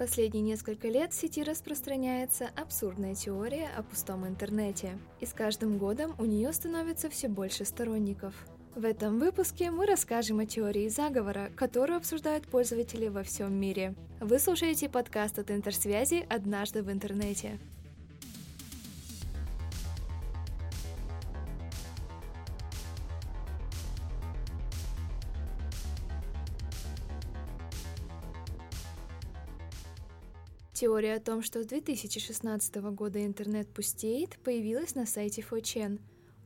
Последние несколько лет в сети распространяется абсурдная теория о пустом интернете, и с каждым годом у нее становится все больше сторонников. В этом выпуске мы расскажем о теории заговора, которую обсуждают пользователи во всем мире. Вы слушаете подкаст от Интерсвязи «Однажды в интернете». Теория о том, что с 2016 года интернет пустеет, появилась на сайте 4chan.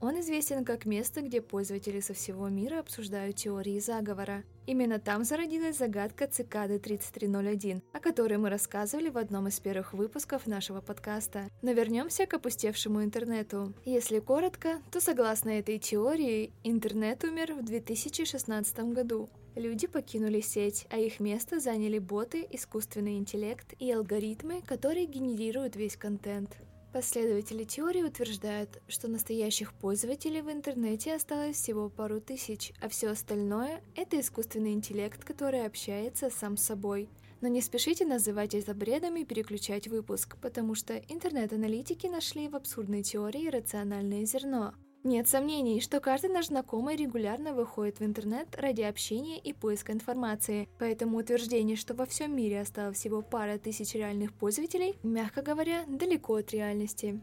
Он известен как место, где пользователи со всего мира обсуждают теории заговора. Именно там зародилась загадка цикады 3301, о которой мы рассказывали в одном из первых выпусков нашего подкаста. Но вернемся к опустевшему интернету. Если коротко, то согласно этой теории, интернет умер в 2016 году. Люди покинули сеть, а их место заняли боты, искусственный интеллект и алгоритмы, которые генерируют весь контент. Последователи теории утверждают, что настоящих пользователей в интернете осталось всего пару тысяч, а все остальное — это искусственный интеллект, который общается сам с собой. Но не спешите называть это бредом и переключать выпуск, потому что интернет-аналитики нашли в абсурдной теории рациональное зерно, нет сомнений, что каждый наш знакомый регулярно выходит в интернет ради общения и поиска информации, поэтому утверждение, что во всем мире осталось всего пара тысяч реальных пользователей, мягко говоря, далеко от реальности.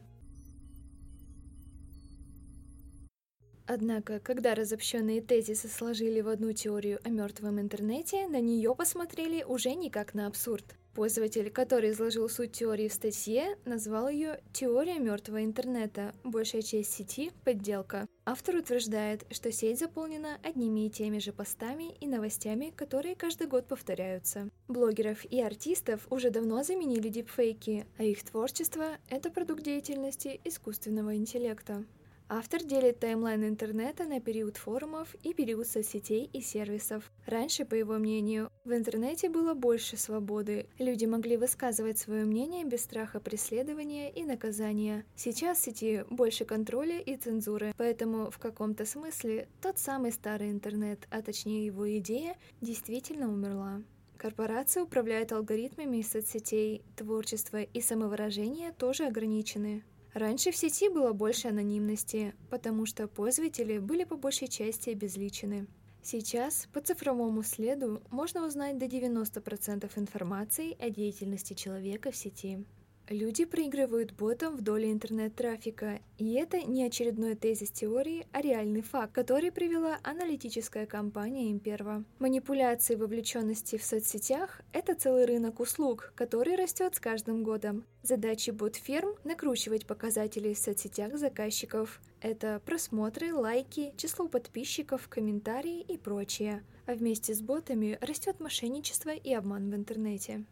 Однако, когда разобщенные тезисы сложили в одну теорию о мертвом интернете, на нее посмотрели уже не как на абсурд. Пользователь, который изложил суть теории в статье, назвал ее «Теория мертвого интернета. Большая часть сети – подделка». Автор утверждает, что сеть заполнена одними и теми же постами и новостями, которые каждый год повторяются. Блогеров и артистов уже давно заменили дипфейки, а их творчество – это продукт деятельности искусственного интеллекта. Автор делит таймлайн интернета на период форумов и период соцсетей и сервисов. Раньше, по его мнению, в интернете было больше свободы. Люди могли высказывать свое мнение без страха преследования и наказания. Сейчас в сети больше контроля и цензуры, поэтому в каком-то смысле тот самый старый интернет, а точнее его идея, действительно умерла. Корпорации управляют алгоритмами соцсетей, творчество и самовыражение тоже ограничены. Раньше в сети было больше анонимности, потому что пользователи были по большей части обезличены. Сейчас по цифровому следу можно узнать до 90% информации о деятельности человека в сети. Люди проигрывают ботам в доле интернет-трафика, и это не очередной тезис теории, а реальный факт, который привела аналитическая компания Имперва. Манипуляции вовлеченности в соцсетях – это целый рынок услуг, который растет с каждым годом. Задачи бот-фирм – накручивать показатели в соцсетях заказчиков. Это просмотры, лайки, число подписчиков, комментарии и прочее. А вместе с ботами растет мошенничество и обман в интернете.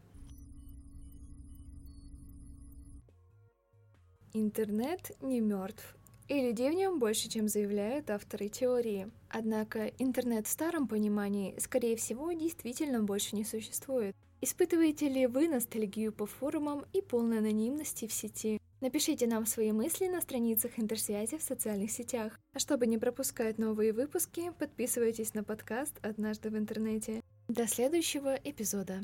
Интернет не мертв, и людей в нем больше, чем заявляют авторы теории. Однако интернет в старом понимании, скорее всего, действительно больше не существует. Испытываете ли вы ностальгию по форумам и полной анонимности в сети? Напишите нам свои мысли на страницах интерсвязи в социальных сетях. А чтобы не пропускать новые выпуски, подписывайтесь на подкаст «Однажды в интернете». До следующего эпизода.